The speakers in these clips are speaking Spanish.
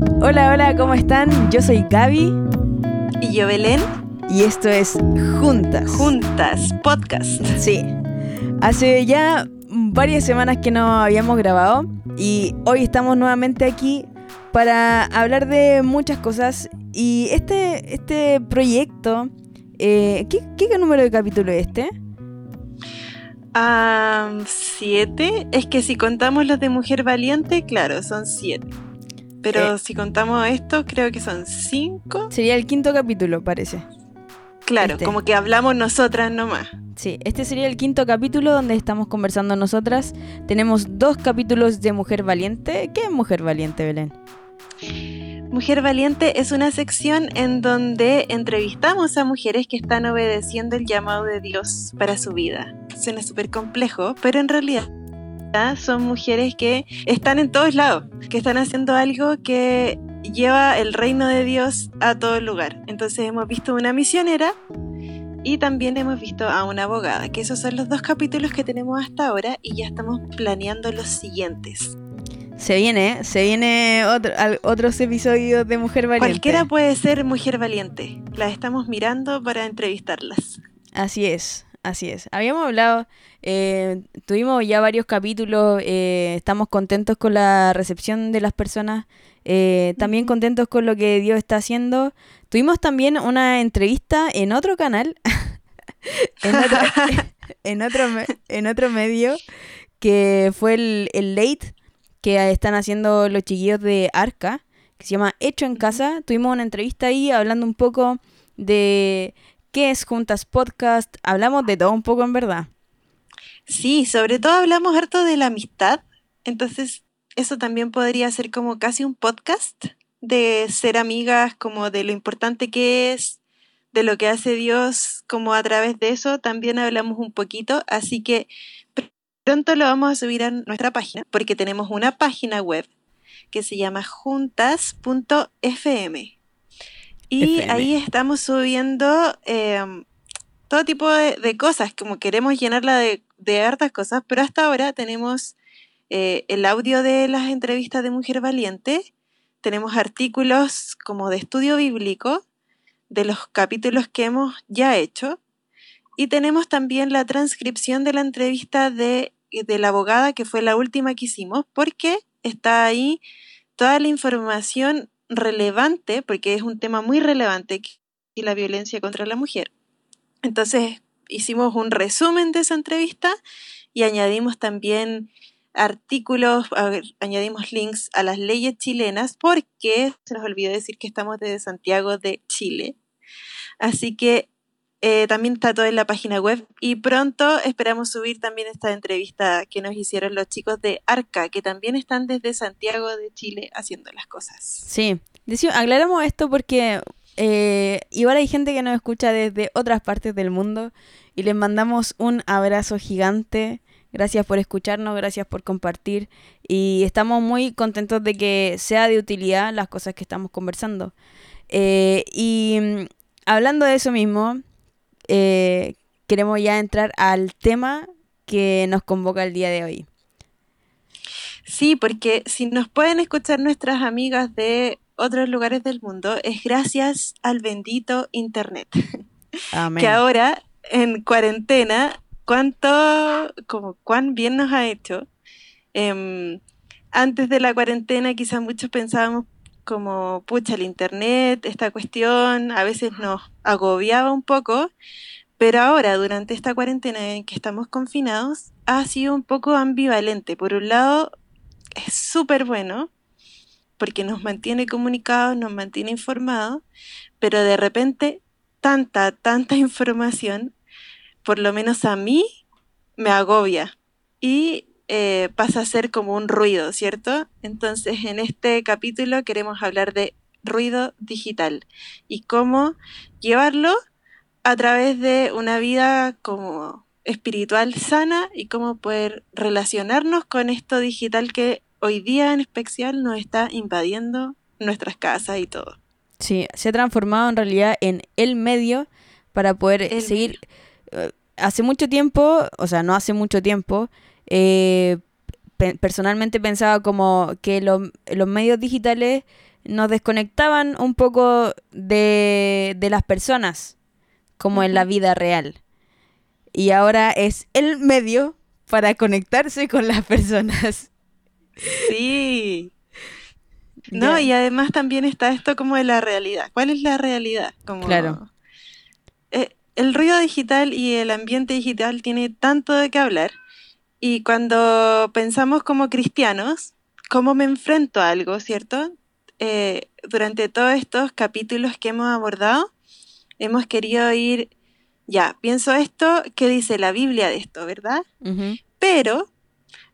Hola, hola, ¿cómo están? Yo soy Gaby. Y yo Belén. Y esto es Juntas. Juntas, podcast. Sí. Hace ya varias semanas que no habíamos grabado y hoy estamos nuevamente aquí para hablar de muchas cosas. Y este, este proyecto, eh, ¿qué, ¿qué número de capítulo es este? Ah, siete. Es que si contamos los de Mujer Valiente, claro, son siete. Pero Eh. si contamos esto, creo que son cinco. Sería el quinto capítulo, parece. Claro, Este. como que hablamos nosotras nomás. Sí, este sería el quinto capítulo donde estamos conversando nosotras. Tenemos dos capítulos de Mujer Valiente. ¿Qué es Mujer Valiente, Belén? Mujer Valiente es una sección en donde entrevistamos a mujeres que están obedeciendo el llamado de Dios para su vida. Suena súper complejo, pero en realidad son mujeres que están en todos lados, que están haciendo algo que lleva el reino de Dios a todo lugar. Entonces hemos visto una misionera y también hemos visto a una abogada, que esos son los dos capítulos que tenemos hasta ahora y ya estamos planeando los siguientes. Se viene, se viene otro, al- otros episodios de Mujer Valiente. Cualquiera puede ser mujer valiente. Las estamos mirando para entrevistarlas. Así es, así es. Habíamos hablado, eh, tuvimos ya varios capítulos, eh, estamos contentos con la recepción de las personas, eh, también contentos con lo que Dios está haciendo. Tuvimos también una entrevista en otro canal, en, otro, en, otro, me- en otro medio, que fue el, el Late que están haciendo los chiquillos de Arca, que se llama Hecho en. Casa. Tuvimos una entrevista ahí hablando un poco de qué es Juntas Podcast. Hablamos de todo un poco en verdad. Sí, sobre todo hablamos harto de la amistad. Entonces, eso también podría ser como casi un podcast de ser amigas, como de lo importante que es, de lo que hace Dios, como a través de eso también hablamos un poquito. Así que pr- pronto lo vamos a subir a nuestra página, porque tenemos una página web que se llama juntas.fm. Y FM. ahí estamos subiendo em, todo tipo de, de cosas, como queremos llenarla de, de hartas cosas, pero hasta ahora tenemos eh, el audio de las entrevistas de Mujer Valiente, tenemos artículos como de estudio bíblico de los capítulos que hemos ya hecho, y tenemos también la transcripción de la entrevista de, de la abogada, que fue la última que hicimos, porque está ahí toda la información relevante, porque es un tema muy relevante, es la violencia contra la mujer. Entonces hicimos un resumen de esa entrevista y añadimos también artículos, añadimos links a las leyes chilenas porque se nos olvidó decir que estamos desde Santiago de Chile. Así que eh, también está todo en la página web y pronto esperamos subir también esta entrevista que nos hicieron los chicos de Arca, que también están desde Santiago de Chile haciendo las cosas. Sí, aclaramos esto porque eh, igual hay gente que nos escucha desde otras partes del mundo y les mandamos un abrazo gigante. Gracias por escucharnos, gracias por compartir y estamos muy contentos de que sea de utilidad las cosas que estamos conversando. Eh, y mm, hablando de eso mismo, eh, queremos ya entrar al tema que nos convoca el día de hoy. Sí, porque si nos pueden escuchar nuestras amigas de otros lugares del mundo, es gracias al bendito Internet. Amén. Que ahora, en cuarentena, cuánto, como cuán bien nos ha hecho. Em, antes de la cuarentena, quizás muchos pensábamos como, pucha, el Internet, esta cuestión, a veces nos agobiaba un poco, pero ahora, durante esta cuarentena en que estamos confinados, ha sido un poco ambivalente. Por un lado, es súper bueno, porque nos mantiene comunicados, nos mantiene informados, pero de repente tanta, tanta información, por lo menos a mí, me agobia y eh, pasa a ser como un ruido, ¿cierto? Entonces, en este capítulo queremos hablar de ruido digital y cómo llevarlo a través de una vida como espiritual sana y cómo poder relacionarnos con esto digital que hoy día en especial nos está invadiendo nuestras casas y todo. Sí, se ha transformado en realidad en el medio para poder El seguir. eh, hace mucho tiempo, o sea, no hace mucho tiempo, eh, pe- personalmente pensaba como que lo- los medios digitales nos desconectaban un poco de, de las personas, como en la vida real. Y ahora es el medio para conectarse con las personas. Sí. No, y además también está esto como de la realidad. ¿Cuál es la realidad? Como, Claro. eh, el ruido digital y el ambiente digital tiene tanto de qué hablar. Y cuando pensamos como cristianos, ¿cómo me enfrento a algo, cierto? Eh, durante todos estos capítulos que hemos abordado, hemos querido ir, ya, pienso esto, ¿qué dice la Biblia de esto, verdad? Pero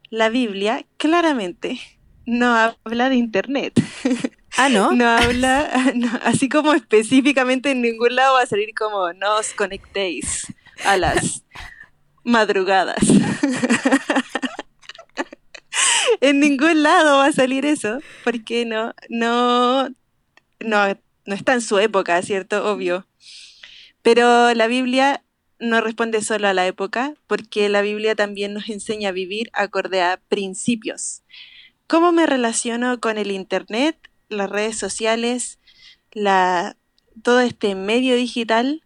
la Biblia claramente no habla de Internet. Ah, ¿no? No habla, no, así como específicamente en ningún lado va a salir como no os conectéis a las madrugadas. en ningún lado va a salir eso, porque no, no, no, no está en su época, ¿cierto? Obvio. Pero la Biblia no responde solo a la época, porque la Biblia también nos enseña a vivir acorde a principios. ¿Cómo me relaciono con el Internet, las redes sociales, la, todo este medio digital,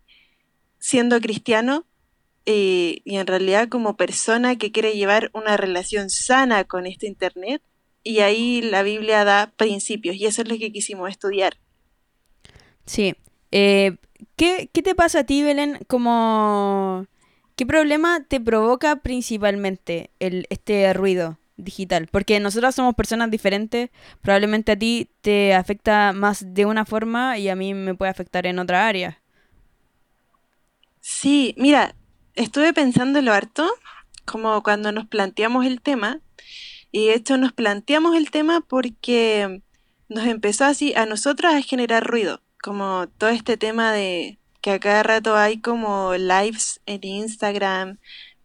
siendo cristiano eh, y en realidad como persona que quiere llevar una relación sana con este Internet? Y ahí la Biblia da principios y eso es lo que quisimos estudiar. Sí. Eh, ¿qué, qué te pasa a ti, Belén? Como... ¿Qué problema te provoca principalmente el, este ruido digital? Porque nosotros somos personas diferentes. Probablemente a ti te afecta más de una forma y a mí me puede afectar en otra área. Sí, mira, estuve pensándolo harto, como cuando nos planteamos el tema, y de hecho nos planteamos el tema porque nos empezó así a nosotros a generar ruido, como todo este tema de que a cada rato hay como lives en Instagram,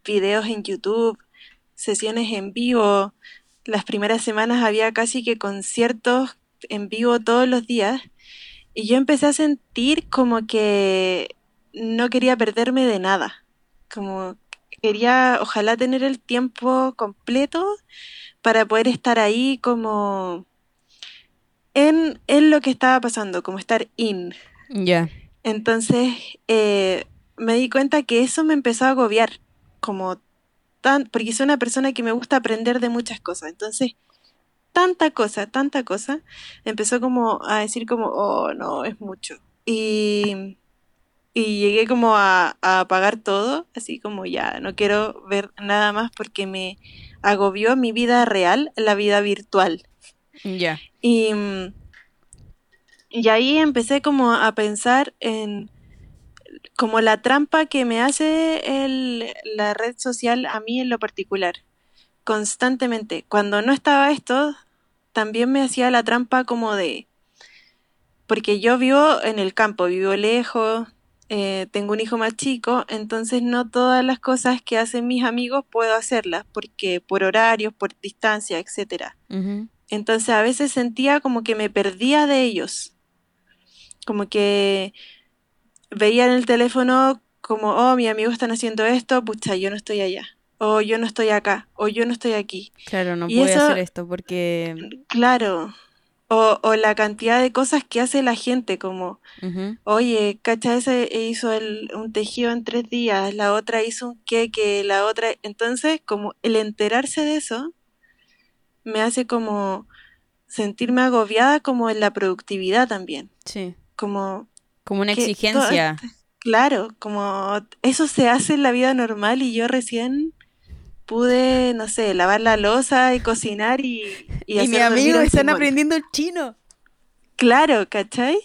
videos en YouTube, sesiones en vivo. Las primeras semanas había casi que conciertos en vivo todos los días. Y yo empecé a sentir como que no quería perderme de nada. Como quería, ojalá tener el tiempo completo para poder estar ahí como en, en lo que estaba pasando, como estar in. Ya. Entonces eh, me di cuenta que eso me empezó a agobiar, como tan, porque soy una persona que me gusta aprender de muchas cosas. Entonces, tanta cosa, tanta cosa, empezó como a decir como, oh, no, es mucho. Y, y llegué como a, a apagar todo, así como ya, no quiero ver nada más porque me agobió mi vida real, la vida virtual. Ya. Y, mm, y ahí empecé como a pensar en como la trampa que me hace el, la red social a mí en lo particular, constantemente. Cuando no estaba esto, también me hacía la trampa como de, porque yo vivo en el campo, vivo lejos, eh, tengo un hijo más chico, entonces no todas las cosas que hacen mis amigos puedo hacerlas, porque por horarios, por distancia, etcétera. Entonces a veces sentía como que me perdía de ellos. Como que veía en el teléfono como, oh, mis amigos están haciendo esto, pucha, yo no estoy allá. O yo no estoy acá. O yo no estoy aquí. Claro, no Y eso- hacer esto porque... Claro. O, o la cantidad de cosas que hace la gente, como, oye, cacha, ese hizo el- un tejido en tres días, la otra hizo un queque, la otra... Entonces, como el enterarse de eso me hace como sentirme agobiada como en la productividad también. Sí. Como, Como una que todo exigencia. claro, como eso se hace en la vida normal y yo recién pude, no sé, lavar la loza y cocinar y, y, Y, mis amigos están aprendiendo el chino. Claro, ¿cachai?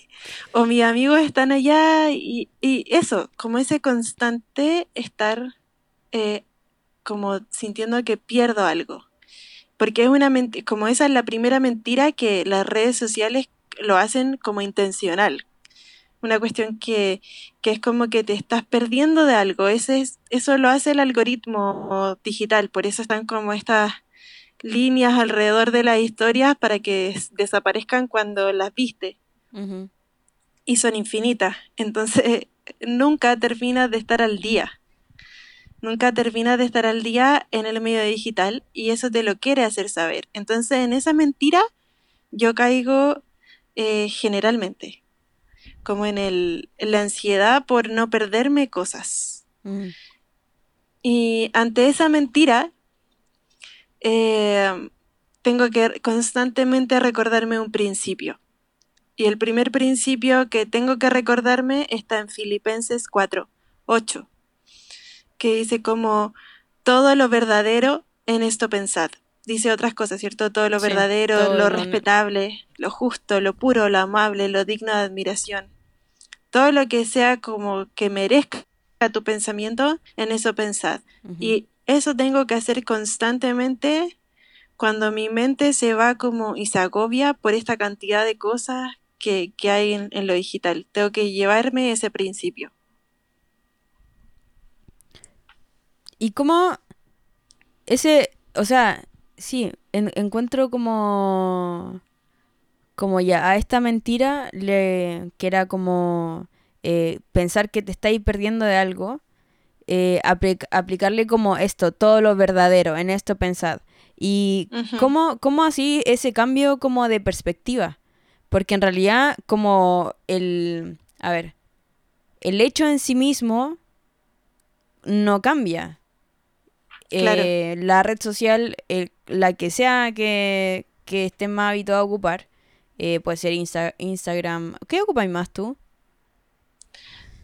O mis amigos están allá y, y eso, como ese constante estar eh, como sintiendo que pierdo algo. Porque es una mentira, como esa es la primera mentira que las redes sociales lo hacen como intencional. Una cuestión que, que es como que te estás perdiendo de algo. Ese es, eso lo hace el algoritmo digital, por eso están como estas líneas alrededor de las historias para que des- desaparezcan cuando las viste y son infinitas. Entonces, nunca terminas de estar al día. Nunca terminas de estar al día en el medio digital y eso te lo quiere hacer saber. Entonces, en esa mentira, yo caigo eh, generalmente, como en, el, en la ansiedad por no perderme cosas. Mm. Y ante esa mentira, eh, tengo que constantemente recordarme un principio. Y el primer principio que tengo que recordarme está en Filipenses 4, 8, que dice como todo lo verdadero en esto pensad. Dice otras cosas, ¿cierto? Todo lo Sí, verdadero, todo lo lo- respetable, lo justo, lo puro, lo amable, lo digno de admiración. Todo lo que sea como que merezca tu pensamiento, en eso pensad. Y eso tengo que hacer constantemente cuando mi mente se va como y se agobia por esta cantidad de cosas que, que hay en, en lo digital. Tengo que llevarme ese principio. Y cómo ese, o sea, sí, en- encuentro como, como ya a esta mentira le, que era como eh, pensar que te estáis perdiendo de algo, eh, apli- aplicarle como esto, todo lo verdadero, en esto pensad. Y Ujú. cómo, cómo así ese cambio como de perspectiva. Porque en realidad como el, a ver, el hecho en sí mismo no cambia. Claro. Eh, la red social, el- la que sea que, que estés más habituado a ocupar, eh, puede ser Insta- Instagram. ¿Qué ocupáis más tú?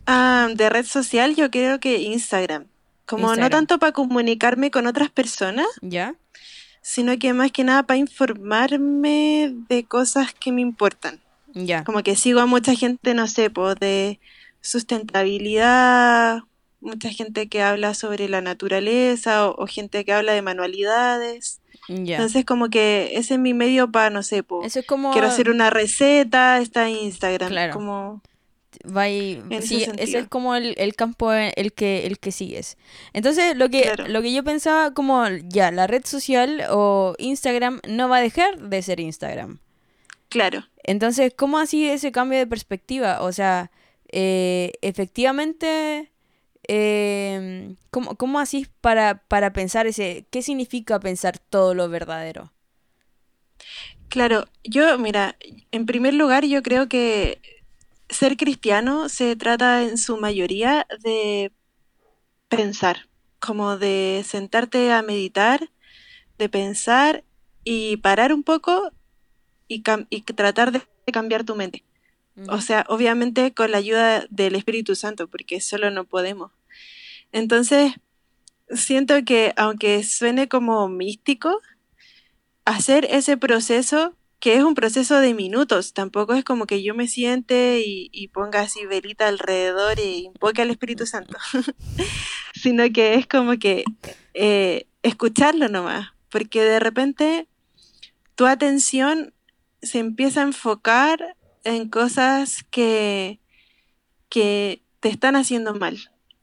Ah, de red social yo creo que Instagram. Como no tanto para comunicarme con otras personas, ¿Ya? sino que más que nada para informarme de cosas que me importan. Ya. Como que sigo a mucha gente, no sé, pues de sustentabilidad, mucha gente que habla sobre la naturaleza o, o gente que habla de manualidades. Entonces como que ese es mi medio para, no sé, Eso es como... quiero hacer una receta, está en Instagram. Claro. Como, ese sí, ese es como el, el campo en el que, el que sigues. Entonces, lo que, Claro. lo que yo pensaba como ya, la red social o Instagram no va a dejar de ser Instagram. claro. Entonces, ¿cómo así ese cambio de perspectiva? O sea, eh, efectivamente, eh, ¿cómo, cómo así para, para pensar ese, qué significa pensar todo lo verdadero? Claro, yo, mira, en primer lugar, yo creo que ser cristiano se trata en su mayoría de pensar, como de sentarte a meditar, de pensar y parar un poco y, y tratar de cambiar tu mente. O sea, obviamente con la ayuda del Espíritu Santo, porque solo no podemos. Entonces, siento que aunque suene como místico, hacer ese proceso, que es un proceso de minutos, tampoco es como que yo me siente y, y ponga así velita alrededor y invoque al Espíritu Santo, sino que es como que eh, escucharlo nomás, porque de repente tu atención se empieza a enfocar en cosas que, que te están haciendo mal.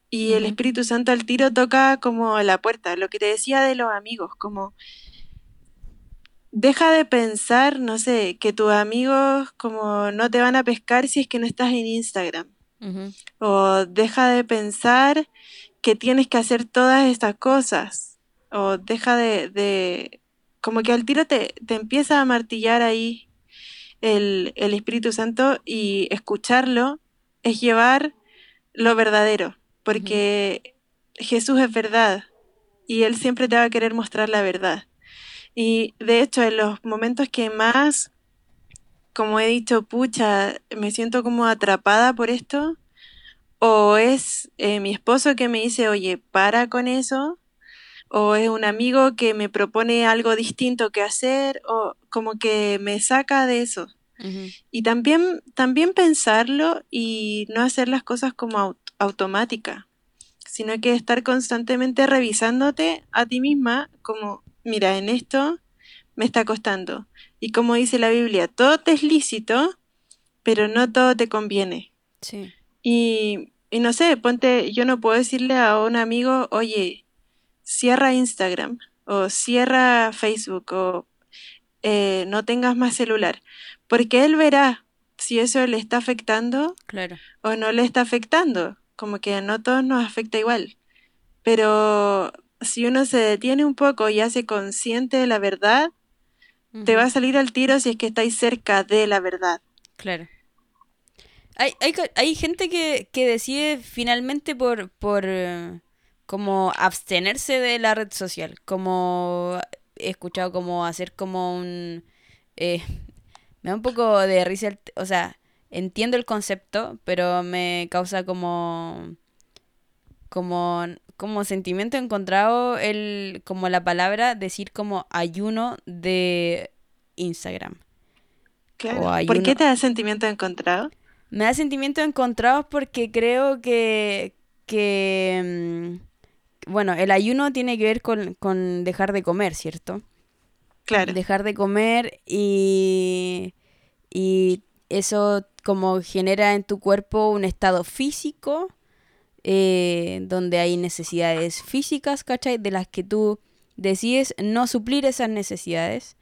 Y el. Espíritu Santo al tiro toca como la puerta, lo que te decía de los amigos, como deja de pensar, no sé, que tus amigos como no te van a pescar si es que no estás en Instagram. O deja de pensar que tienes que hacer todas estas cosas. O deja de, de como que al tiro te, te empieza a martillar ahí el, el Espíritu Santo y escucharlo es llevar lo verdadero, porque Jesús es verdad y Él siempre te va a querer mostrar la verdad. Y de hecho, en los momentos que más, como he dicho, pucha, me siento como atrapada por esto, o es eh, mi esposo que me dice, oye, para con eso, o es un amigo que me propone algo distinto que hacer, o como que me saca de eso. Y también, también pensarlo y no hacer las cosas como au- automática, sino que estar constantemente revisándote a ti misma como, mira, en esto me está costando. Y como dice la Biblia, todo te es lícito, pero no todo te conviene. Sí. Y, y no sé, ponte, yo no puedo decirle a un amigo, oye, cierra Instagram o cierra Facebook o eh, no tengas más celular, porque él verá si eso le está afectando Claro. o no le está afectando, como que no todos nos afecta igual, pero si uno se detiene un poco y hace consciente de la verdad, te va a salir al tiro si es que estáis cerca de la verdad. Claro. Hay, hay, hay gente que, que decide finalmente por, por eh, como abstenerse de la red social. Como he escuchado como hacer como un... Eh, me da un poco de risa, el- o sea, entiendo el concepto, pero me causa como como como sentimiento encontrado el como la palabra decir como ayuno de Instagram Claro. ¿Por qué te da sentimiento encontrado? Me da sentimientos encontrados porque creo que que mm, bueno, el ayuno tiene que ver con, con dejar de comer, ¿cierto? Claro. Dejar de comer y y eso como genera en tu cuerpo un estado físico eh, donde hay necesidades físicas, ¿cachai? De las que tú decides no suplir esas necesidades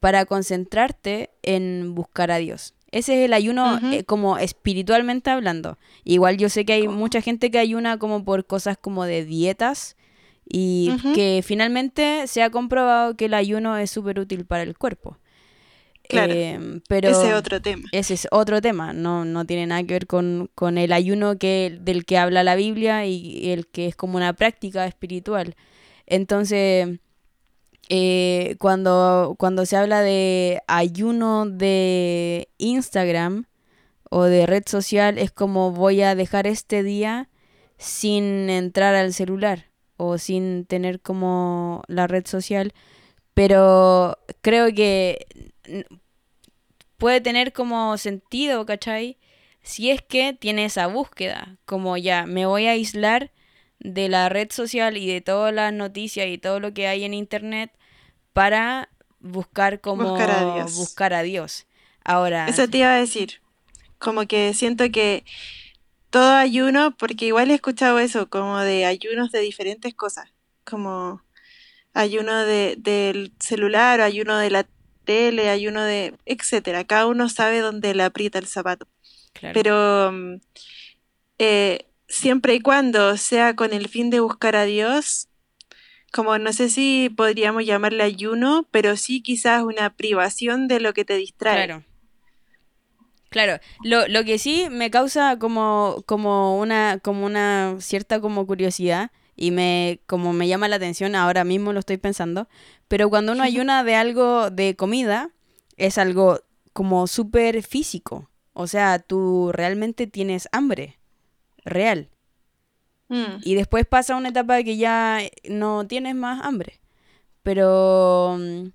para concentrarte en buscar a Dios. Ese es el ayuno eh, como espiritualmente hablando. Igual yo sé que hay mucha gente que ayuna como por cosas como de dietas y que finalmente se ha comprobado que el ayuno es súper útil para el cuerpo. Claro. Em, pero Ese es otro tema. ese es otro tema, no, no tiene nada que ver con, con el ayuno que, del que habla la Biblia y el que es como una práctica espiritual. Entonces, eh, cuando, cuando se habla de ayuno de Instagram o de red social, es como voy a dejar este día sin entrar al celular o sin tener como la red social, pero creo que puede tener como sentido, ¿cachai? Si es que tiene esa búsqueda, como ya, me voy a aislar de la red social y de todas las noticias y todo lo que hay en internet para buscar como Buscar a Dios. buscar a Dios. Ahora, Eso te iba a decir. Como que siento que todo ayuno, porque igual he escuchado eso, como de ayunos de diferentes cosas, como ayuno de, del celular, ayuno de la tele, ayuno de, etcétera. Cada uno sabe dónde le aprieta el zapato. claro, Pero mm, eh, siempre y cuando sea con el fin de buscar a Dios, como no sé si podríamos llamarle ayuno, pero sí quizás una privación de lo que te distrae. claro. Claro, lo, lo que sí me causa como, como una, como una cierta como curiosidad y me, como me llama la atención, ahora mismo lo estoy pensando, pero cuando uno ayuna de algo de comida, es algo como súper físico. O sea, tú realmente tienes hambre, real. Mm, Y después pasa una etapa que ya no tienes más hambre. Pero, mm,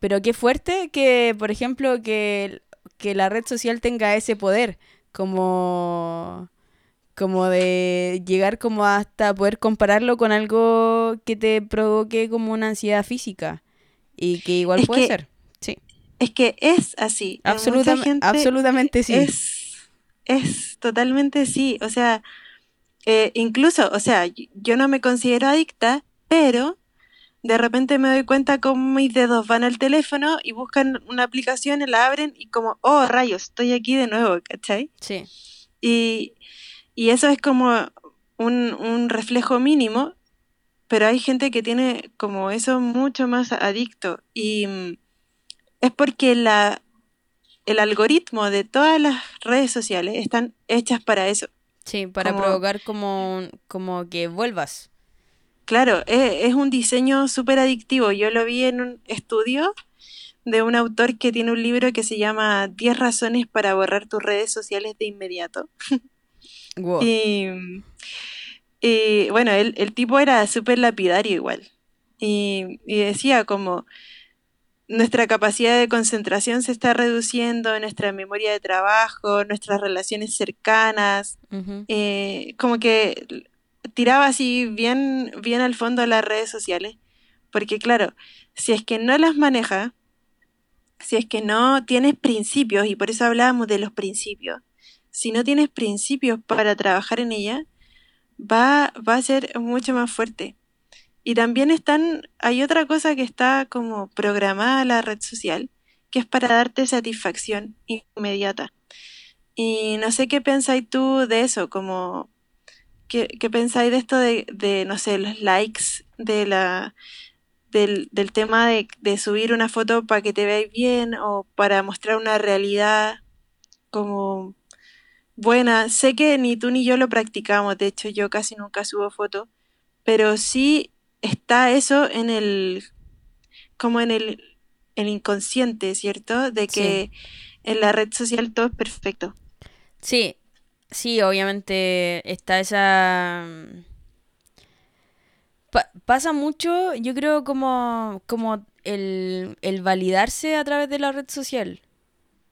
pero qué fuerte que, por ejemplo, que, que la red social tenga ese poder, como, como de llegar como hasta poder compararlo con algo que te provoque como una ansiedad física. Y que igual Es puede que, ser. Sí, es que es así. Gente absolutamente sí. es, es totalmente sí. O sea, eh, incluso, o sea, yo no me considero adicta, pero de repente me doy cuenta cómo mis dedos van al teléfono y buscan una aplicación y la abren y como, oh, rayos, estoy aquí de nuevo, ¿cachai? Sí, Y, y eso es como un, un reflejo mínimo, pero hay gente que tiene como eso mucho más adicto. Y mm, es porque la, el algoritmo de todas las redes sociales están hechas para eso. sí, para Como, provocar como, como que vuelvas. claro, es, es un diseño súper adictivo. Yo lo vi en un estudio de un autor que tiene un libro que se llama 10 razones para borrar tus redes sociales de inmediato. Wow. Y, y, bueno, el, el tipo era súper lapidario igual. Y, y decía como nuestra capacidad de concentración se está reduciendo, nuestra memoria de trabajo, nuestras relaciones cercanas, eh, como que tiraba así bien, bien al fondo las redes sociales. Porque claro, si es que no las maneja, si es que no tienes principios, y por eso hablábamos de los principios, si no tienes principios para trabajar en ella, va, va a ser mucho más fuerte. Y también están, hay otra cosa que está como programada la red social, que es para darte satisfacción inmediata. Y no sé qué pensáis tú de eso, como qué, qué pensáis de esto de, de, no sé, los likes, de la, del, del tema de, de subir una foto para que te veáis bien o para mostrar una realidad. como buena. Sé que ni tú ni yo lo practicamos, de hecho yo casi nunca subo fotos, pero sí está eso en el, como en el, el inconsciente, ¿cierto? De que en la red social todo es perfecto. Sí, sí, obviamente está esa... pasa mucho, yo creo, como, como el, el validarse a través de la red social.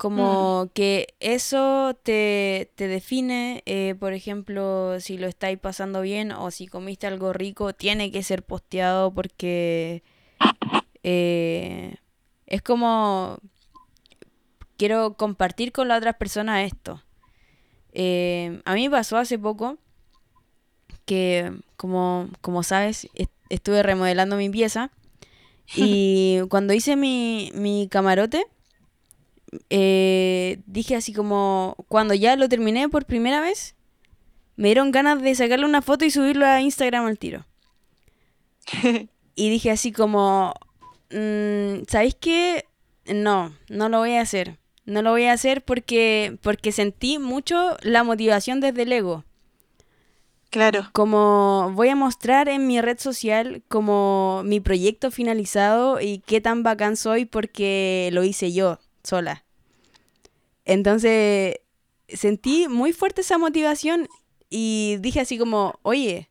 Como mm. que eso te, te define, eh, por ejemplo, si lo estáis pasando bien o si comiste algo rico, tiene que ser posteado porque eh, es como quiero compartir con las otras personas esto. Eh, a mí me pasó hace poco que, como, como sabes, estuve remodelando mi pieza y cuando hice mi, mi camarote, eh, dije así como, cuando ya lo terminé por primera vez, me dieron ganas de sacarle una foto y subirlo a Instagram al tiro. y dije así como, mm, ¿sabéis qué? No, no lo voy a hacer. No lo voy a hacer porque, porque sentí mucho la motivación desde el ego. Claro. Como voy a mostrar en mi red social como mi proyecto finalizado y qué tan bacán soy porque lo hice yo sola. Entonces sentí muy fuerte esa motivación y dije así como, oye,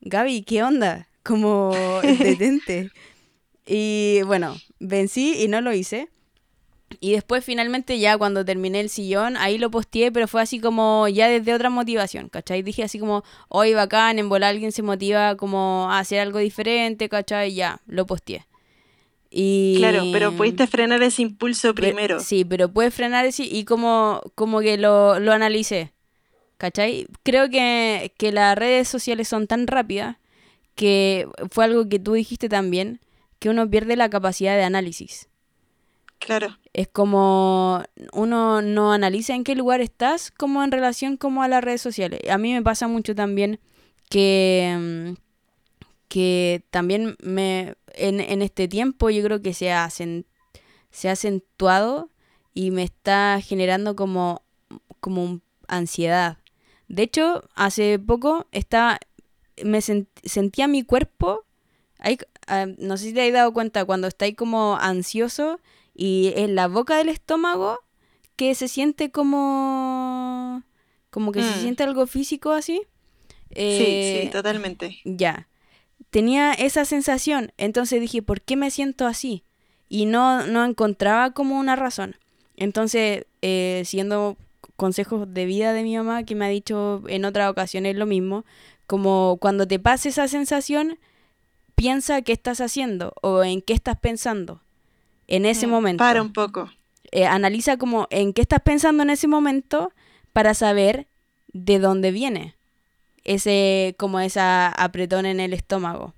Gaby, ¿qué onda? Como detente. y bueno, vencí y no lo hice. Y después finalmente ya cuando terminé el sillón, ahí lo posteé, pero fue así como ya desde otra motivación, ¿cachai? Dije así como, hoy bacán, en volar alguien se motiva como a hacer algo diferente, ¿cachai? Ya, lo posteé. Y... Claro, pero pudiste frenar ese impulso primero. Sí, pero puedes frenar ese y como, como que lo, lo analicé, ¿cachai? Creo que, que las redes sociales son tan rápidas que fue algo que tú dijiste también, que uno pierde la capacidad de análisis. Claro. Es como uno no analiza en qué lugar estás como en relación como a las redes sociales. A mí me pasa mucho también que, mm, que también me en, en este tiempo yo creo que se ha, se ha acentuado y me está generando como, como ansiedad. De hecho, hace poco estaba, me sentía mi cuerpo, hay, ah, no sé si te has dado cuenta, cuando estáis como ansioso, y en la boca del estómago que se siente como como que se mm. siente algo físico así. sí, sí, eh, totalmente. Ya. Tenía esa sensación, entonces dije, ¿por qué me siento así? Y no, no encontraba como una razón. Entonces, eh, siendo consejos de vida de mi mamá, que me ha dicho en otras ocasiones lo mismo, como cuando te pase esa sensación, piensa qué estás haciendo o en qué estás pensando en ese mm, momento. Para un poco. Eh, analiza como en qué estás pensando en ese momento para saber de dónde viene ese como esa apretón en el estómago.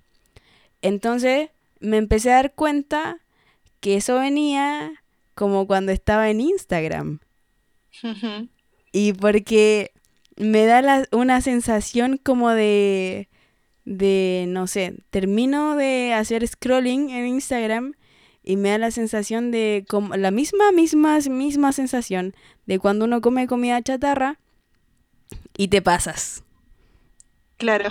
Entonces me empecé a dar cuenta que eso venía como cuando estaba en Instagram. y porque me da una sensación como de, de, no sé, termino de hacer scrolling en Instagram y me da la sensación de como la misma misma misma sensación de cuando uno come comida chatarra y te pasas. Claro.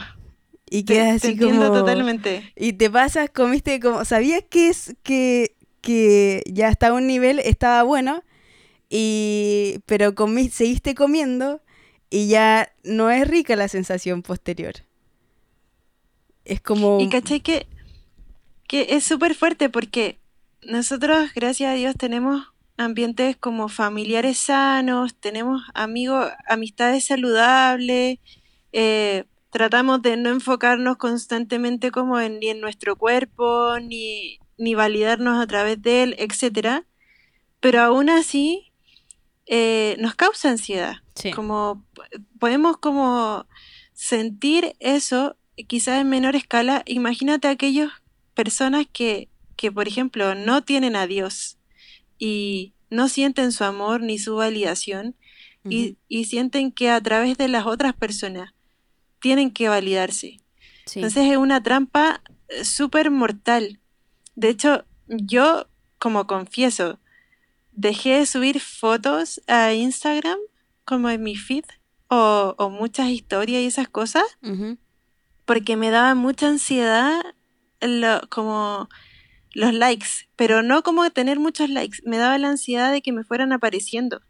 Y quedas así como totalmente. Y te pasas, comiste como sabías que es que que ya hasta un nivel estaba bueno y pero seguiste comiendo y ya no es rica la sensación posterior. Es como Y caché que que es súper fuerte porque nosotros, gracias a Dios, tenemos ambientes como familiares sanos, tenemos amigos, amistades saludables, eh, tratamos de no enfocarnos constantemente como en, ni en nuestro cuerpo, ni, ni validarnos a través de él, etcétera. Pero aún así eh, nos causa ansiedad. Como podemos como sentir eso, quizás en menor escala. Imagínate aquellas personas que que, por ejemplo, no tienen a Dios y no sienten su amor ni su validación y, sienten que a través de las otras personas tienen que validarse. Entonces es una trampa eh, súper mortal. De hecho, yo, como confieso, dejé de subir fotos a Instagram, como en mi feed, o, o muchas historias y esas cosas, porque me daba mucha ansiedad lo- como los likes, pero no como tener muchos likes, me daba la ansiedad de que me fueran apareciendo.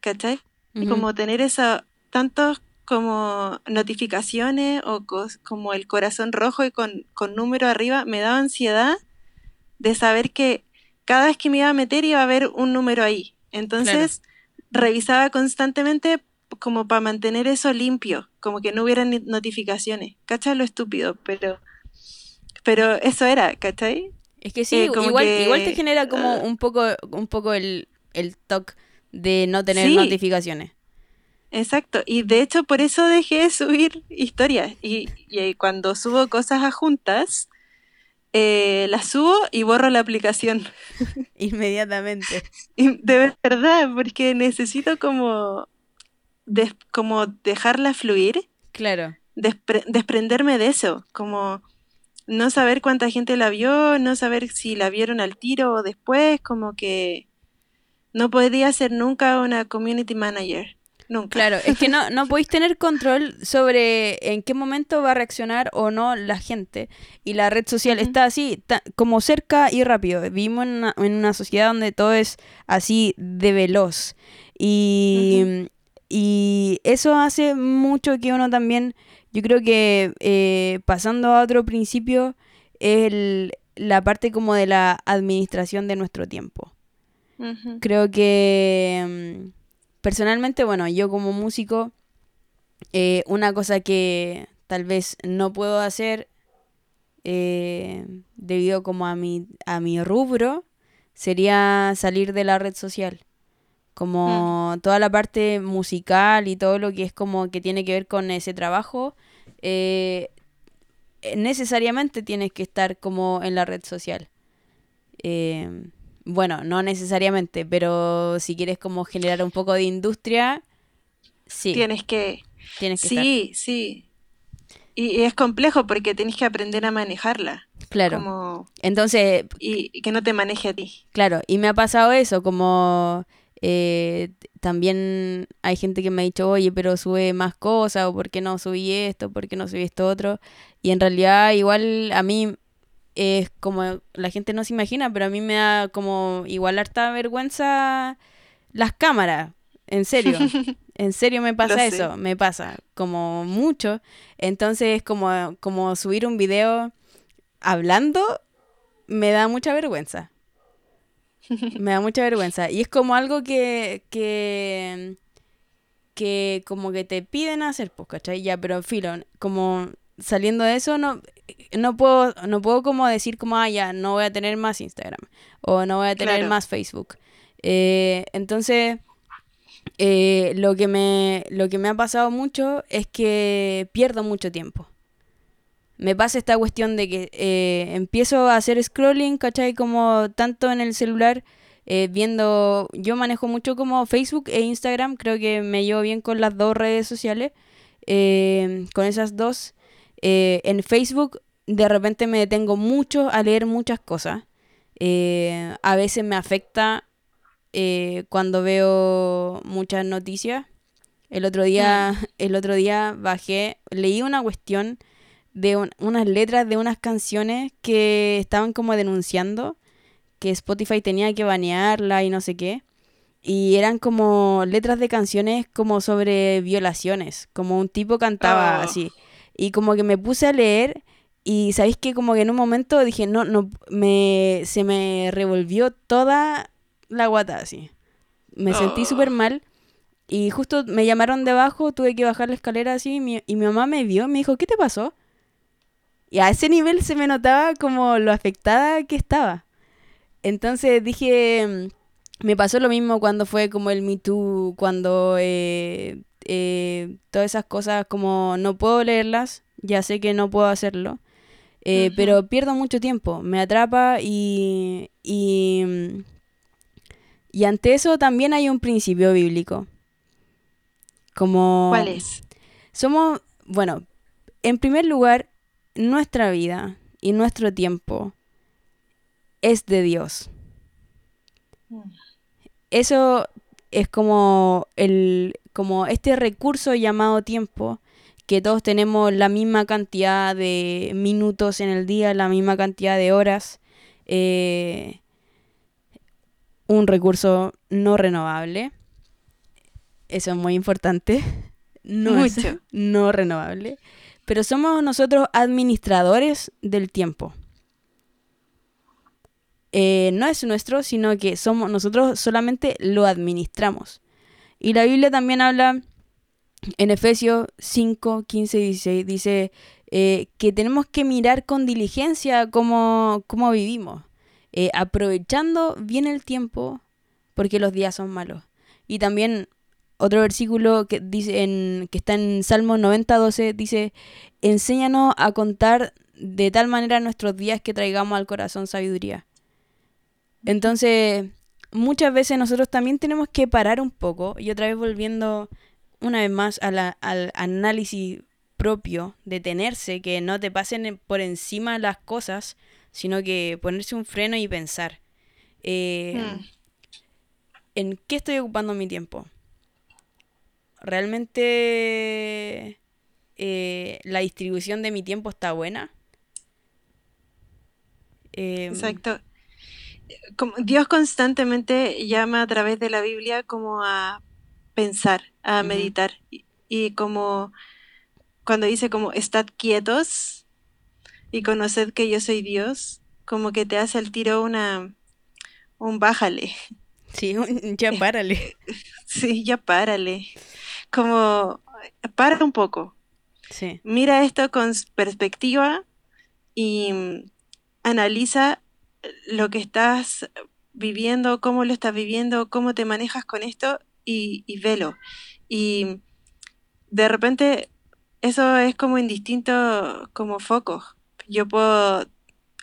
¿Cachai? Y como tener eso, tantos como notificaciones o cos- como el corazón rojo y con, con número arriba, me daba ansiedad de saber que cada vez que me iba a meter iba a haber un número ahí. Entonces revisaba constantemente como para mantener eso limpio, como que no hubiera ni- notificaciones. ¿Cachai? Lo estúpido, pero, pero eso era, ¿cachai? Es que sí, Eh, igual, que, igual te genera como ah. un poco, un poco el, el toque de no tener Sí. notificaciones. Exacto, y de hecho por eso dejé de subir historias. Y, y cuando subo cosas a juntas, eh, las subo y borro la aplicación. Inmediatamente. Y de verdad, porque necesito como, des- como dejarla fluir, Claro. despre- desprenderme de eso, como no saber cuánta gente la vio, no saber si la vieron al tiro o después, como que no podría ser nunca una community manager. Nunca. Claro, es que no, no podéis tener control sobre en qué momento va a reaccionar o no la gente. Y la red social está así, como cerca y rápido. Vivimos en una, en una sociedad donde todo es así de veloz. Y, y eso hace mucho que uno también, yo creo que eh, pasando a otro principio, es el- la parte como de la administración de nuestro tiempo. Creo que mm, personalmente, bueno, yo como músico, eh, una cosa que tal vez no puedo hacer eh, debido como a mi, a mi rubro sería salir de la red social. Como toda la parte musical y todo lo que es como que tiene que ver con ese trabajo, eh, necesariamente tienes que estar como en la red social. Eh, bueno, no necesariamente, pero si quieres como generar un poco de industria, sí, Tienes que... tienes que estar. Sí, sí. Y, y es complejo porque tienes que aprender a manejarla. Claro. Como, Entonces, y, y que no te maneje a ti. claro, y me ha pasado eso, como eh, también hay gente que me ha dicho, oye, pero sube más cosas, o por qué no subí esto, por qué no subí esto otro. Y en realidad igual a mí es como, la gente no se imagina, pero a mí me da como igual harta vergüenza las cámaras, en serio. En serio me pasa eso, me pasa como mucho. Entonces, como, como subir un video hablando, me da mucha vergüenza. Me da mucha vergüenza. Y es como algo que, que, que como que te piden hacer, pues, ¿cachai? Ya, pero filo, como saliendo de eso, no, no puedo, no puedo como decir como, ah, ya, no voy a tener más Instagram. O no voy a tener Claro. más Facebook. Eh, entonces, eh, lo que me, lo que me ha pasado mucho es que pierdo mucho tiempo. Me pasa esta cuestión de que eh, empiezo a hacer scrolling, ¿cachai? Como tanto en el celular, viendo... Yo manejo mucho como Facebook e Instagram, creo que me llevo bien con las dos redes sociales, con esas dos. Eh, en Facebook de repente me detengo mucho a leer muchas cosas. Eh, a veces me afecta eh, cuando veo muchas noticias. El otro día, el otro día bajé, leí una cuestión de un- unas letras de unas canciones que estaban como denunciando que Spotify tenía que banearla y no sé qué. Y eran como letras de canciones como sobre violaciones, como un tipo cantaba Oh. así. Y como que me puse a leer y sabéis que como que en un momento dije, no, no, me, se me revolvió toda la guata así. Me sentí Oh. súper mal. Y justo me llamaron de abajo, tuve que bajar la escalera así y mi, y mi mamá me vio, me dijo, ¿qué te pasó? Y a ese nivel se me notaba como lo afectada que estaba. Entonces dije, mm, me pasó lo mismo cuando fue como el Me Too, cuando eh, eh, todas esas cosas como no puedo leerlas, ya sé que no puedo hacerlo, eh, pero pierdo mucho tiempo, me atrapa y, y, mm, y ante eso también hay un principio bíblico. Como ¿Cuál es? somos, bueno, en primer lugar, nuestra vida y nuestro tiempo es de Dios. Eso es como el como este recurso llamado tiempo que todos tenemos la misma cantidad de minutos en el día, la misma cantidad de horas. Eh, un recurso no renovable. Eso es muy importante. No es no renovable. Pero somos nosotros administradores del tiempo. Eh, no es nuestro, sino que somos nosotros solamente lo administramos. Y la Biblia también habla en Efesios 5, 15 y 16, dice eh, que tenemos que mirar con diligencia cómo, cómo vivimos, eh, aprovechando bien el tiempo porque los días son malos. Y también otro versículo que, dice en, que está en Salmo 90, 12, dice, enséñanos a contar de tal manera nuestros días que traigamos al corazón sabiduría. Entonces, muchas veces nosotros también tenemos que parar un poco y otra vez volviendo una vez más al análisis propio, detenerse, que no te pasen por encima las cosas, sino que ponerse un freno y pensar. Eh, hmm. ¿En qué estoy ocupando mi tiempo? ¿Realmente eh, la distribución de mi tiempo está buena? Em, Exacto. Dios constantemente llama a través de la Biblia como a pensar, a meditar. Y, como cuando dice como estad quietos y conoced que yo soy Dios, como que te hace el tiro una un bájale. Sí, ya párale. sí, ya párale. Como para un poco. Sí. Mira esto con perspectiva y analiza lo que estás viviendo, cómo lo estás viviendo, cómo te manejas con esto y, velo. Y de repente eso es como indistinto como focos. Yo puedo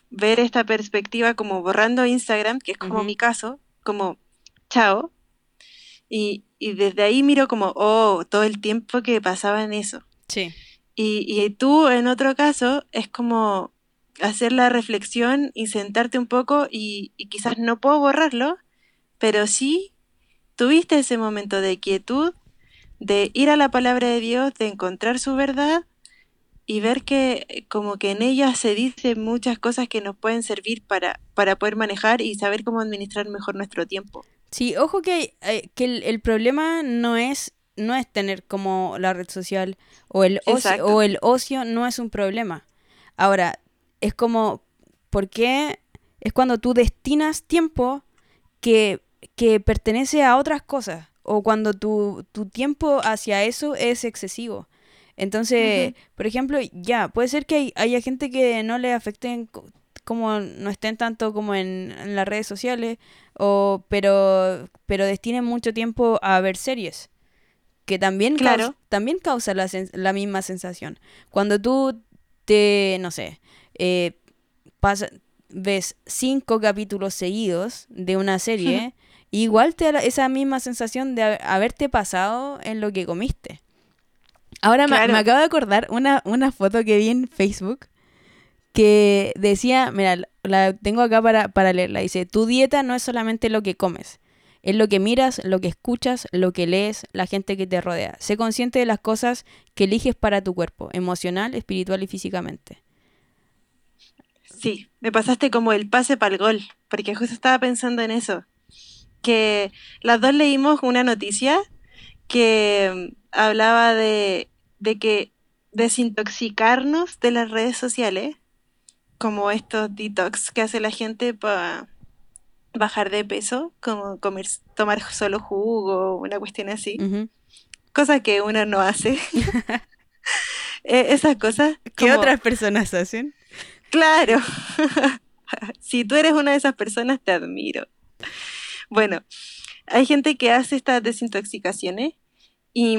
ver esta perspectiva como borrando Instagram, que es como mi caso, como chao. Y, y, desde ahí miro como, oh, todo el tiempo que pasaba en eso. Sí. Y, y tú, en otro caso, es como hacer la reflexión y sentarte un poco y, y quizás no puedo borrarlo, pero sí tuviste ese momento de quietud, de ir a la palabra de Dios, de encontrar su verdad y ver que como que en ella se dicen muchas cosas que nos pueden servir para, para poder manejar y saber cómo administrar mejor nuestro tiempo. Sí, ojo que, eh, que el, problema no es, no es tener como la red social o el, ocio, o el ocio no es un problema. Ahora, es como, ¿por qué? Es cuando tú destinas tiempo que que pertenece a otras cosas o cuando tu, tu tiempo hacia eso es excesivo. Entonces, por ejemplo, ya, puede ser que haya gente que no le afecten como no estén tanto como en, las redes sociales, o, pero, pero destinen mucho tiempo a ver series, que también, claro. también causa la, la, misma sensación. Cuando tú te, no sé, eh, ves cinco capítulos seguidos de una serie, igual te da esa misma sensación de haberte pasado en lo que comiste. Ahora me, acabo de acordar una, una foto que vi en Facebook que decía, mira, la tengo acá para, para leerla, dice, tu dieta no es solamente lo que comes, es lo que miras, lo que escuchas, lo que lees, la gente que te rodea. Sé consciente de las cosas que eliges para tu cuerpo, emocional, espiritual y físicamente. Sí, me pasaste como el pase para el gol, porque justo estaba pensando en eso que las dos leímos una noticia que hablaba de, de que desintoxicarnos de las redes sociales, como estos detox que hace la gente para bajar de peso, como comer, tomar solo jugo, una cuestión así, cosa que uno no hace. E, esas cosas. que otras personas hacen? Claro. si tú eres una de esas personas, te admiro. Bueno, hay gente que hace estas desintoxicaciones y,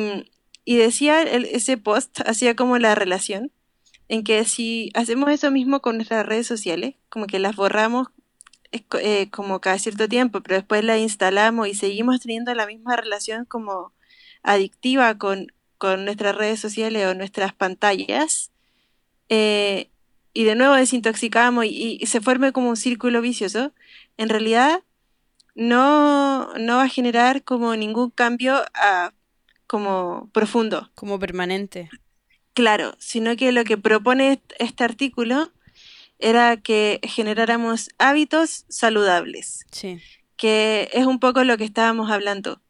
decía ese post, hacía como la relación en que si hacemos eso mismo con nuestras redes sociales, como que las borramos eh, como cada cierto tiempo, pero después las instalamos y seguimos teniendo la misma relación como adictiva con, con nuestras redes sociales o nuestras pantallas, eh, y de nuevo desintoxicamos y, y, se forme como un círculo vicioso, en realidad no, no va a generar como ningún cambio a, como profundo. Como permanente. Claro, sino que lo que propone este artículo era que generáramos hábitos saludables. Sí. Que es un poco lo que estábamos hablando.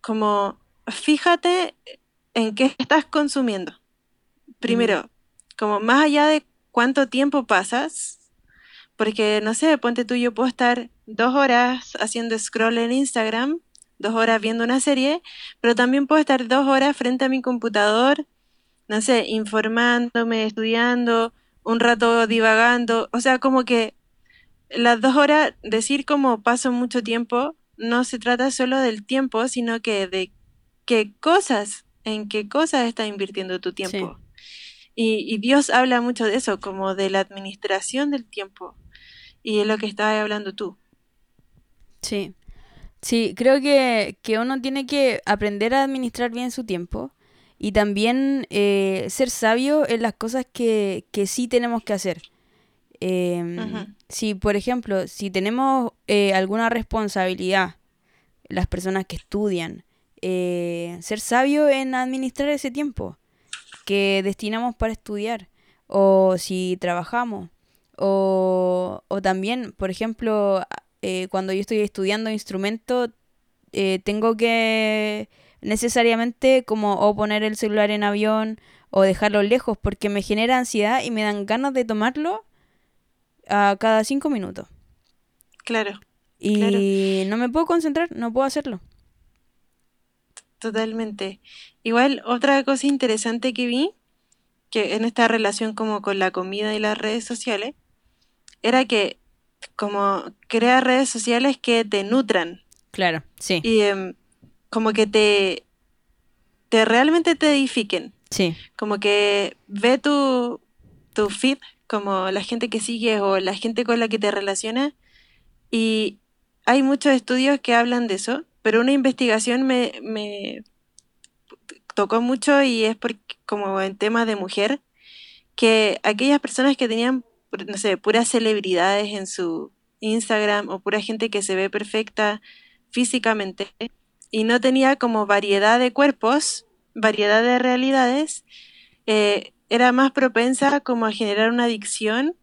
Como fíjate en qué estás consumiendo. Primero, como más allá de cuánto tiempo pasas, porque no sé, ponte tú, yo puedo estar dos horas haciendo scroll en Instagram, dos horas viendo una serie, pero también puedo estar dos horas frente a mi computador, no sé, informándome, estudiando, un rato divagando, o sea, como que las dos horas, decir como paso mucho tiempo, no se trata solo del tiempo, sino que de qué cosas, en qué cosas estás invirtiendo tu tiempo. Y, Dios habla mucho de eso, como de la administración del tiempo. Y es lo que estabas hablando tú. Sí. Sí, creo que, uno tiene que aprender a administrar bien su tiempo y también eh, ser sabio en las cosas que, que sí tenemos que hacer. Em, si, por ejemplo, si tenemos eh, alguna responsabilidad, las personas que estudian, eh, ser sabio en administrar ese tiempo que destinamos para estudiar, o si trabajamos, o, o también, por ejemplo, eh, cuando yo estoy estudiando instrumento, eh, tengo que necesariamente como o poner el celular en avión o dejarlo lejos porque me genera ansiedad y me dan ganas de tomarlo a cada cinco minutos. Claro. Y no me puedo concentrar, no puedo hacerlo. Totalmente. Igual, otra cosa interesante que vi, que en esta relación como con la comida y las redes sociales, era que como crear redes sociales que te nutran. Claro, sí. Y em, como que te, te realmente te edifiquen. Sí. Como que ve tu, tu feed, como la gente que sigues o la gente con la que te relacionas. Y hay muchos estudios que hablan de eso, pero una investigación me, me tocó mucho y es porque, como en temas de mujer, que aquellas personas que tenían, no sé, puras celebridades en su Instagram o pura gente que se ve perfecta físicamente y no tenía como variedad de cuerpos, variedad de realidades, eh, era más propensa como a generar una adicción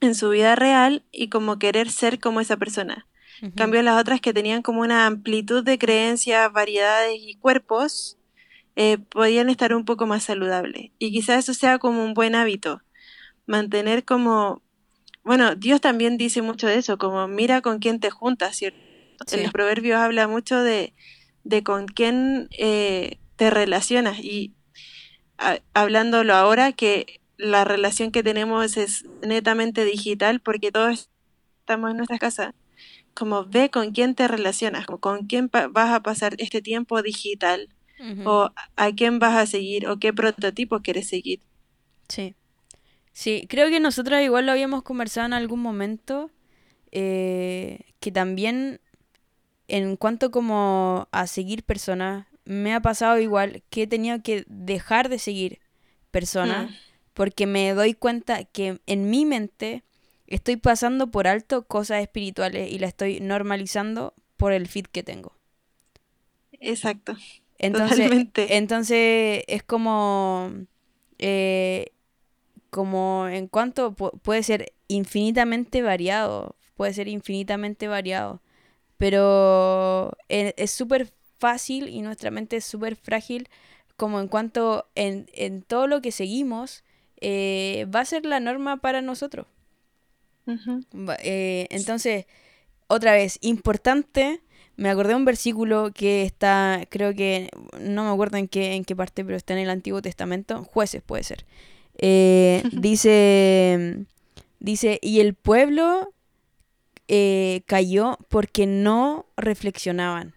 en su vida real y como querer ser como esa persona. Cambio las otras que tenían como una amplitud de creencias, variedades y cuerpos, eh, podían estar un poco más saludables. Y quizás eso sea como un buen hábito, mantener como, bueno, Dios también dice mucho de eso, como mira con quién te juntas, ¿cierto? En los proverbios habla mucho de, de con quién eh, te relacionas y hablándolo ahora que la relación que tenemos es netamente digital porque todos estamos en nuestra casa. Como ve con quién te relacionas, como con quién vas a pasar este tiempo digital, o a quién vas a seguir, o qué prototipo quieres seguir. Sí. Sí, creo que nosotros igual lo habíamos conversado en algún momento, eh, que también en cuanto como a seguir personas, me ha pasado igual que he tenido que dejar de seguir personas. Mm porque me doy cuenta que en mi mente estoy pasando por alto cosas espirituales y la estoy normalizando por el fit que tengo. Exacto. Entonces, entonces es como, eh, como en cuanto puede ser infinitamente variado, puede ser infinitamente variado, pero e, es súper fácil y nuestra mente es súper frágil como en cuanto en, en todo lo que seguimos eh, va a ser la norma para nosotros. Eh, entonces, otra vez, importante, me acordé de un versículo que está, creo que, no me acuerdo en qué, en qué parte, pero está en el Antiguo Testamento, jueces puede ser. Eh, dice, dice, y el pueblo cayó porque no reflexionaban.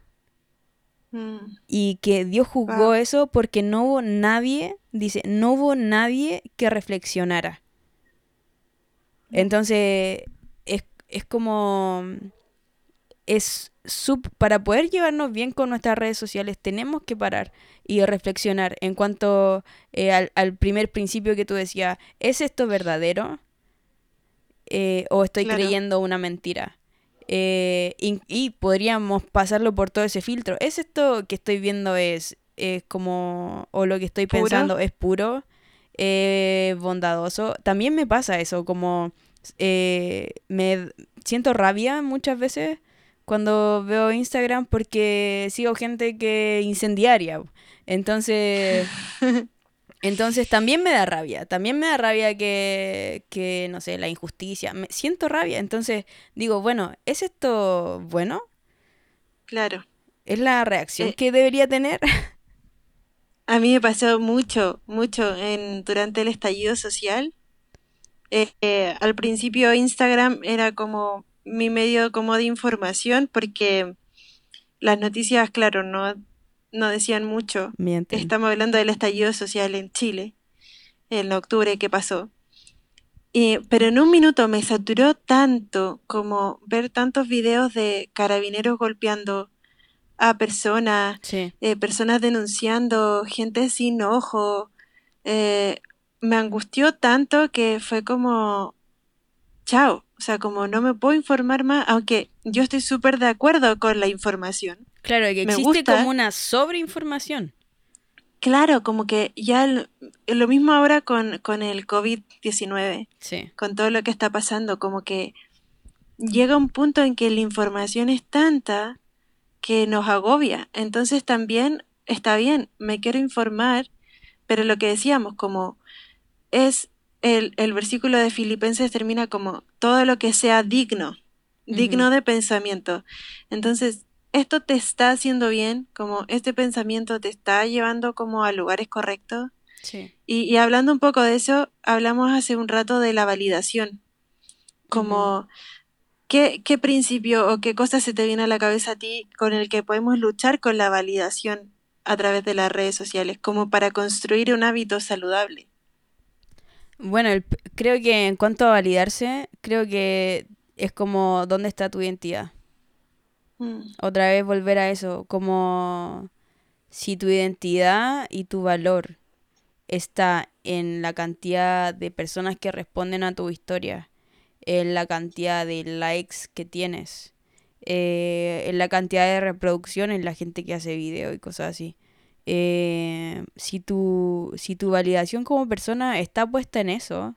Mm. Y que Dios juzgó eso porque no hubo nadie, dice, no hubo nadie que reflexionara. Entonces, es, es como, es sub, para poder llevarnos bien con nuestras redes sociales, tenemos que parar y reflexionar en cuanto eh, al, primer principio que tú decías, ¿es esto verdadero? Eh, ¿O estoy creyendo una mentira? Eh, y, y podríamos pasarlo por todo ese filtro. ¿Es esto que estoy viendo es, es como, o lo que estoy ¿Puro? pensando es puro, eh, bondadoso? También me pasa eso, como eh, me siento rabia muchas veces cuando veo Instagram porque sigo gente que incendiaria. Entonces, entonces también me da rabia, también me da rabia que, que, no sé, la injusticia. Me, siento rabia, entonces digo, bueno, ¿es esto bueno? Claro. ¿Es la reacción Eh, que debería tener? a mí me pasó mucho, mucho en, durante el estallido social. Eh, eh, al principio Instagram era como mi medio como de información porque las noticias, claro, no, no decían mucho. Mienten. Estamos hablando del estallido social en Chile, en octubre que pasó. Y, pero en un minuto me saturó tanto como ver tantos videos de carabineros golpeando a personas, Sí, eh, personas denunciando, gente sin ojo. eh, me angustió tanto que fue como, chao, o sea, como no me puedo informar más, aunque yo estoy súper de acuerdo con la información. claro, que Me existe gusta, como una sobreinformación. claro, como que ya el- lo mismo ahora con, con el COVID-19, Sí, con todo lo que está pasando, como que llega un punto en que la información es tanta que nos agobia. Entonces también está bien, me quiero informar, pero lo que decíamos, como es el, el versículo de Filipenses termina como todo lo que sea digno, digno de pensamiento. Entonces, esto te está haciendo bien, como este pensamiento te está llevando como a lugares correctos. sí, Y, y hablando un poco de eso, hablamos hace un rato de la validación, como ¿Qué, qué principio o qué cosa se te viene a la cabeza a ti con el que podemos luchar con la validación a través de las redes sociales, como para construir un hábito saludable? Bueno, el creo que en cuanto a validarse, creo que es como dónde está tu identidad. Mm, Otra vez volver a eso, como si tu identidad y tu valor está en la cantidad de personas que responden a tu historia, en la cantidad de likes que tienes, eh, en la cantidad de reproducciones, la gente que hace video y cosas así. Eh, si tu, si tu validación como persona está puesta en eso,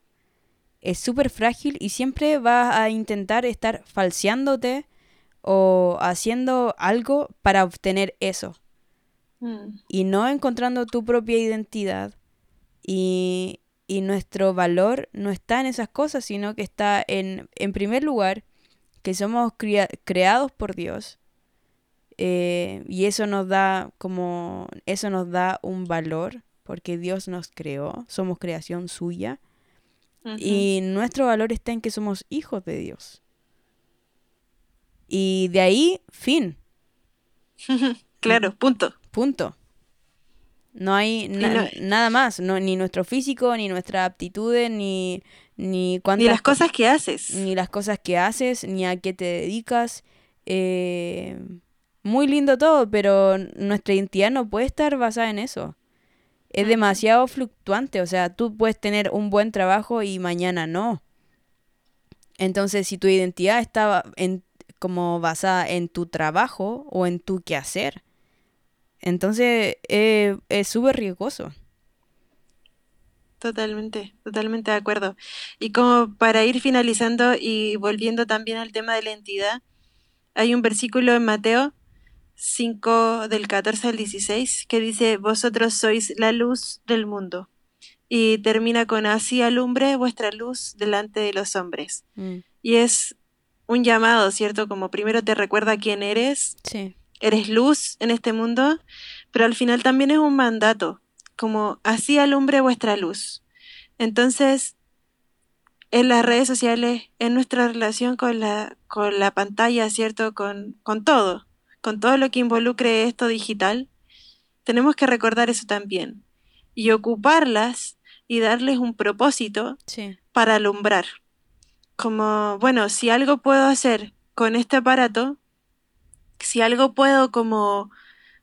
es súper frágil y siempre vas a intentar estar falseándote o haciendo algo para obtener eso mm, y no encontrando tu propia identidad y, y nuestro valor no está en esas cosas, sino que está en, en primer lugar, que somos crea- creados por Dios eh, y eso nos da como, eso nos da un valor porque Dios nos creó, somos creación suya y nuestro valor está en que somos hijos de Dios. Y de ahí, fin, Claro, punto. punto. No hay Y na- no- nada más, no, ni nuestro físico, ni nuestras aptitudes, ni, ni ni cuántas las co- cosas que haces. ni las cosas que haces, ni a qué te dedicas. eh, muy lindo todo, pero nuestra identidad no puede estar basada en eso. Es demasiado fluctuante, o sea, tú puedes tener un buen trabajo y mañana no. Entonces, si tu identidad está en, como basada en tu trabajo o en tu quehacer, entonces eh, es súper riesgoso. Totalmente, totalmente de acuerdo. Y como para ir finalizando y volviendo también al tema de la entidad, hay un versículo en Mateo 5 del 14 al 16 que dice, vosotros sois la luz del mundo. Y termina con, así alumbre vuestra luz delante de los hombres. Mm, Y es un llamado, ¿cierto? Como primero te recuerda quién eres, sí, eres luz en este mundo, pero al final también es un mandato, como así alumbre vuestra luz. Entonces, en las redes sociales, en nuestra relación con la, con la pantalla, ¿cierto? Con, con todo, con todo lo que involucre esto digital, tenemos que recordar eso también y ocuparlas y darles un propósito sí, para alumbrar. Como, bueno, si algo puedo hacer con este aparato, si algo puedo como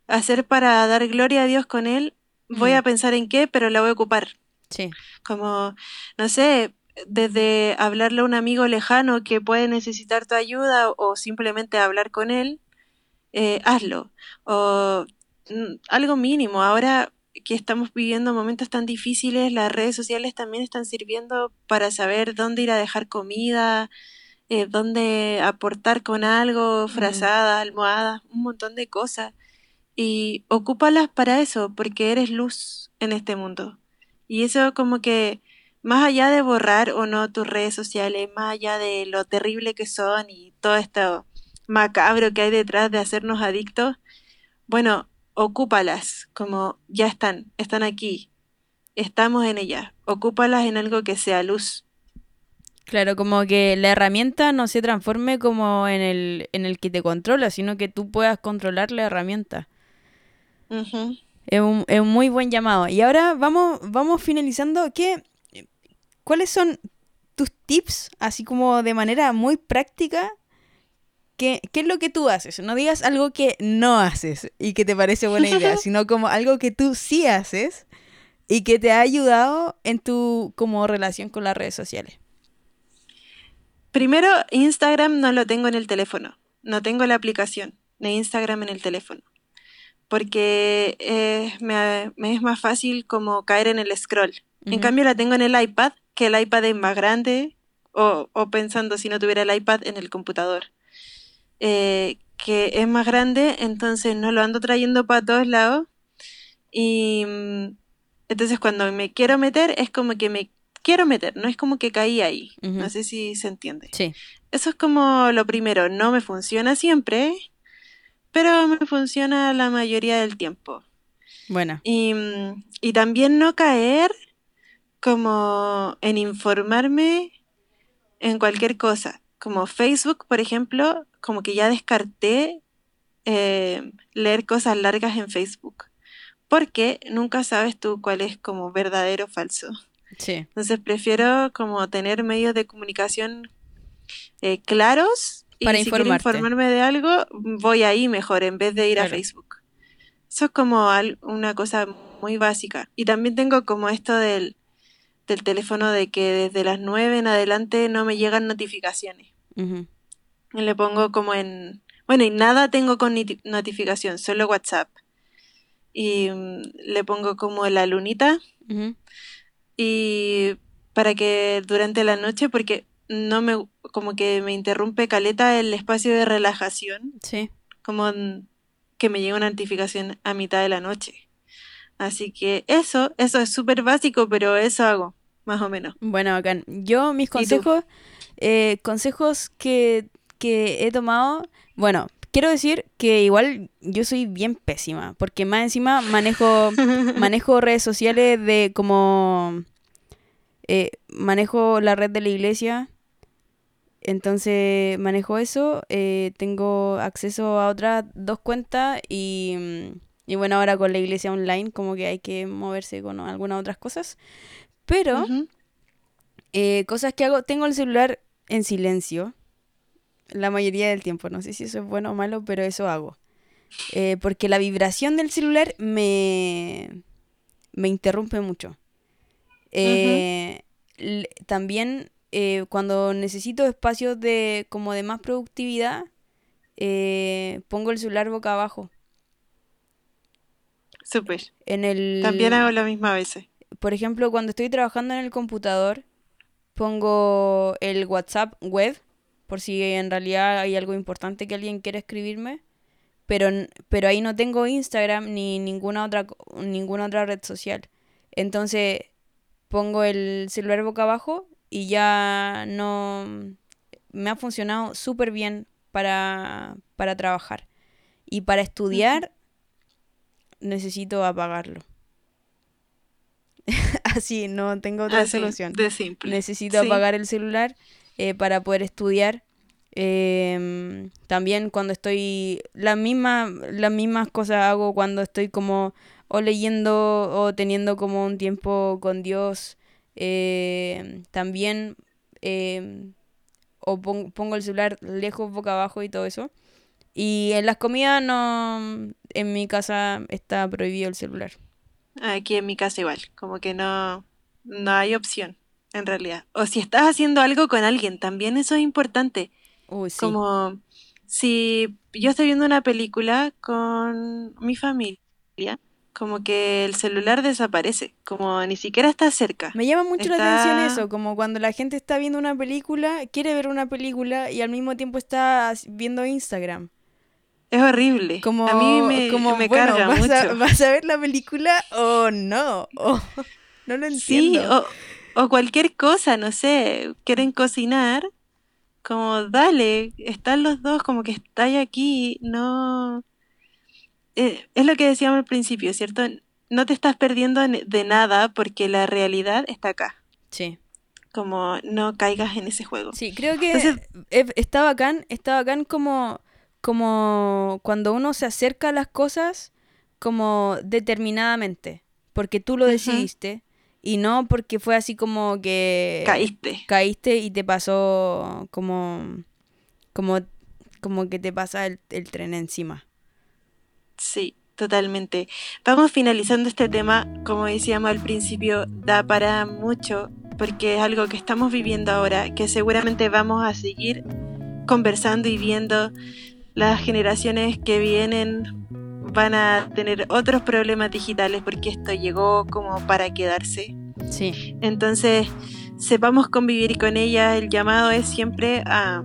hacer para dar gloria a Dios con él, voy Mm. a pensar en qué, pero la voy a ocupar. sí, Como, no sé, desde hablarle a un amigo lejano que puede necesitar tu ayuda o simplemente hablar con él, eh, hazlo. O mm, algo mínimo. Ahora que estamos viviendo momentos tan difíciles, las redes sociales también están sirviendo para saber dónde ir a dejar comida, eh, dónde aportar con algo, frazadas, almohadas, un montón de cosas. Y ocúpalas para eso, porque eres luz en este mundo. Y eso como que, más allá de borrar o no tus redes sociales, más allá de lo terrible que son y todo esto macabro que hay detrás de hacernos adictos, bueno, ocúpalas, como ya están, están aquí, estamos en ellas, ocúpalas en algo que sea luz. Claro, como que la herramienta no se transforme como en el, en el que te controla, sino que tú puedas controlar la herramienta. es, un, es, un, muy buen llamado. Y ahora vamos, vamos finalizando. ¿Qué, ¿Cuáles son tus tips, así como de manera muy práctica? ¿Qué, ¿Qué es lo que tú haces? No digas algo que no haces y que te parece buena idea, sino como algo que tú sí haces y que te ha ayudado en tu como relación con las redes sociales. Primero, Instagram no lo tengo en el teléfono. No tengo la aplicación de Instagram en el teléfono. Porque eh, me, es más fácil como caer en el scroll. En cambio, la tengo en el iPad, que el iPad es más grande, o, o pensando si no tuviera el iPad en el computador. Eh, que es más grande, entonces no lo ando trayendo para todos lados. Y mm, entonces cuando me quiero meter es como que me quiero meter, no es como que caí ahí. No sé si se entiende. Sí. Eso es como lo primero, no me funciona siempre, pero me funciona la mayoría del tiempo. Bueno. Y, y también no caer como en informarme en cualquier cosa. Como Facebook, por ejemplo, como que ya descarté eh, leer cosas largas en Facebook. Porque nunca sabes tú cuál es como verdadero o falso. Entonces prefiero como tener medios de comunicación eh, claros y Para si quiero informarme de algo, voy ahí mejor en vez de ir a Facebook. Eso es como una cosa muy básica. Y también tengo como esto del, del teléfono de que desde las 9 en adelante no me llegan notificaciones. Y le pongo como en... Bueno, y nada tengo con notificación, solo WhatsApp. Y mm, le pongo como la lunita y para que durante la noche, porque no me, como que me interrumpe caleta el espacio de relajación. Sí. Como que me llega una notificación a mitad de la noche. Así que eso, eso es súper básico, pero eso hago, más o menos. Bueno, acá, yo mis consejos, eh, consejos que, que he tomado, bueno, quiero decir que igual yo soy bien pésima, porque más encima manejo, manejo redes sociales de como eh, manejo la red de la iglesia, entonces manejo eso, eh, tengo acceso a otras dos cuentas y, y, bueno, ahora con la iglesia online como que hay que moverse con algunas otras cosas. Pero, eh, cosas que hago, tengo el celular en silencio la mayoría del tiempo, no sé si eso es bueno o malo, pero eso hago. porque la vibración del celular me, me interrumpe mucho. Eh, también eh, cuando necesito espacios de como de más productividad, eh, pongo el celular boca abajo. Súper. En el... También hago lo mismo a veces. Por ejemplo, cuando estoy trabajando en el computador, pongo el WhatsApp web, por si en realidad hay algo importante que alguien quiere escribirme. Pero, pero ahí no tengo Instagram ni ninguna otra, ninguna otra red social. Entonces, pongo el celular boca abajo y ya no me ha funcionado súper bien para, para trabajar. Y para estudiar necesito apagarlo. Así, no tengo otra solución. De simple. Necesito apagar el celular eh, para poder estudiar. Em, también cuando estoy, la misma, las mismas cosas hago cuando estoy como o leyendo o teniendo como un tiempo con Dios. Eh, también em, o pongo el celular lejos, boca abajo y todo eso. Y en las comidas no, en mi casa está prohibido el celular. Aquí en mi casa igual, como que no, no hay opción. En realidad. O si estás haciendo algo con alguien, también eso es importante. Uy, sí. Como si yo estoy viendo una película con mi familia, como que el celular desaparece, como ni siquiera está cerca. Me llama mucho la atención eso, como cuando la gente está viendo una película, quiere ver una película y al mismo tiempo está viendo Instagram. Es horrible. Como, a mí me, como me bueno, carga ¿vas mucho. A, ¿Vas a ver la película o no? No lo Sí, entiendo. O, cualquier cosa, no sé, quieren cocinar, como dale, están los dos, como que estáis aquí, no... Eh, es lo que decíamos al principio, ¿cierto? No te estás perdiendo de nada porque la realidad está acá, Sí, como no caigas en ese juego. sí, creo que Entonces- está bacán, está bacán como, como cuando uno se acerca a las cosas como determinadamente, porque tú lo decidiste y no porque fue así como que Caíste. caíste y te pasó como, como, como que te pasa el, el tren encima. Sí, totalmente. Vamos finalizando este tema, como decíamos al principio, da para mucho porque es algo que estamos viviendo ahora, que seguramente vamos a seguir conversando y viendo. Las generaciones que vienen van a tener otros problemas digitales porque esto llegó como para quedarse. Sí, Entonces, sepamos convivir con ella. El llamado es siempre a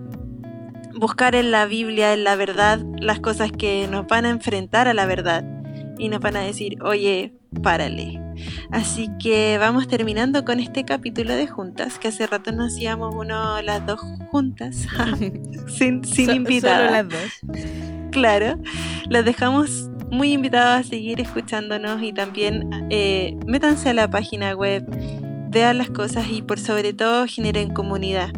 buscar en la Biblia, en la verdad, las cosas que nos van a enfrentar a la verdad y nos van a decir, oye, párale. Así que vamos terminando con este capítulo de juntas, que hace rato no hacíamos uno las dos juntas, sin, sin So- invitada. Solo las dos. Claro, los dejamos muy invitados a seguir escuchándonos y también eh, métanse a la página web, vean las cosas y por sobre todo generen comunidad.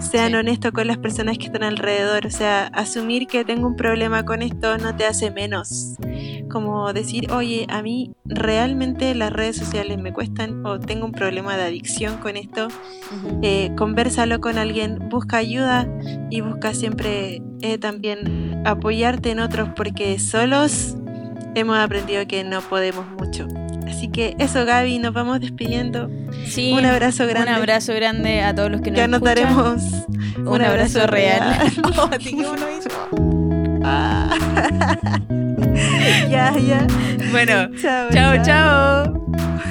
Sean Sí. honestos con las personas que están alrededor, o sea, asumir que tengo un problema con esto no te hace menos. Como decir, oye, a mí realmente las redes sociales me cuestan o tengo un problema de adicción con esto, eh, conversalo con alguien, busca ayuda y busca siempre eh, también apoyarte en otros porque solos hemos aprendido que no podemos mucho. Así que eso Gaby, nos vamos despidiendo. Sí, Un abrazo grande. Un abrazo grande a todos los que nos Ya escuchan. anotaremos un, abrazo, real. Oh, ¿a ti cómo lo hizo? Ah. ya, ya. Bueno, Chao, chao, chao.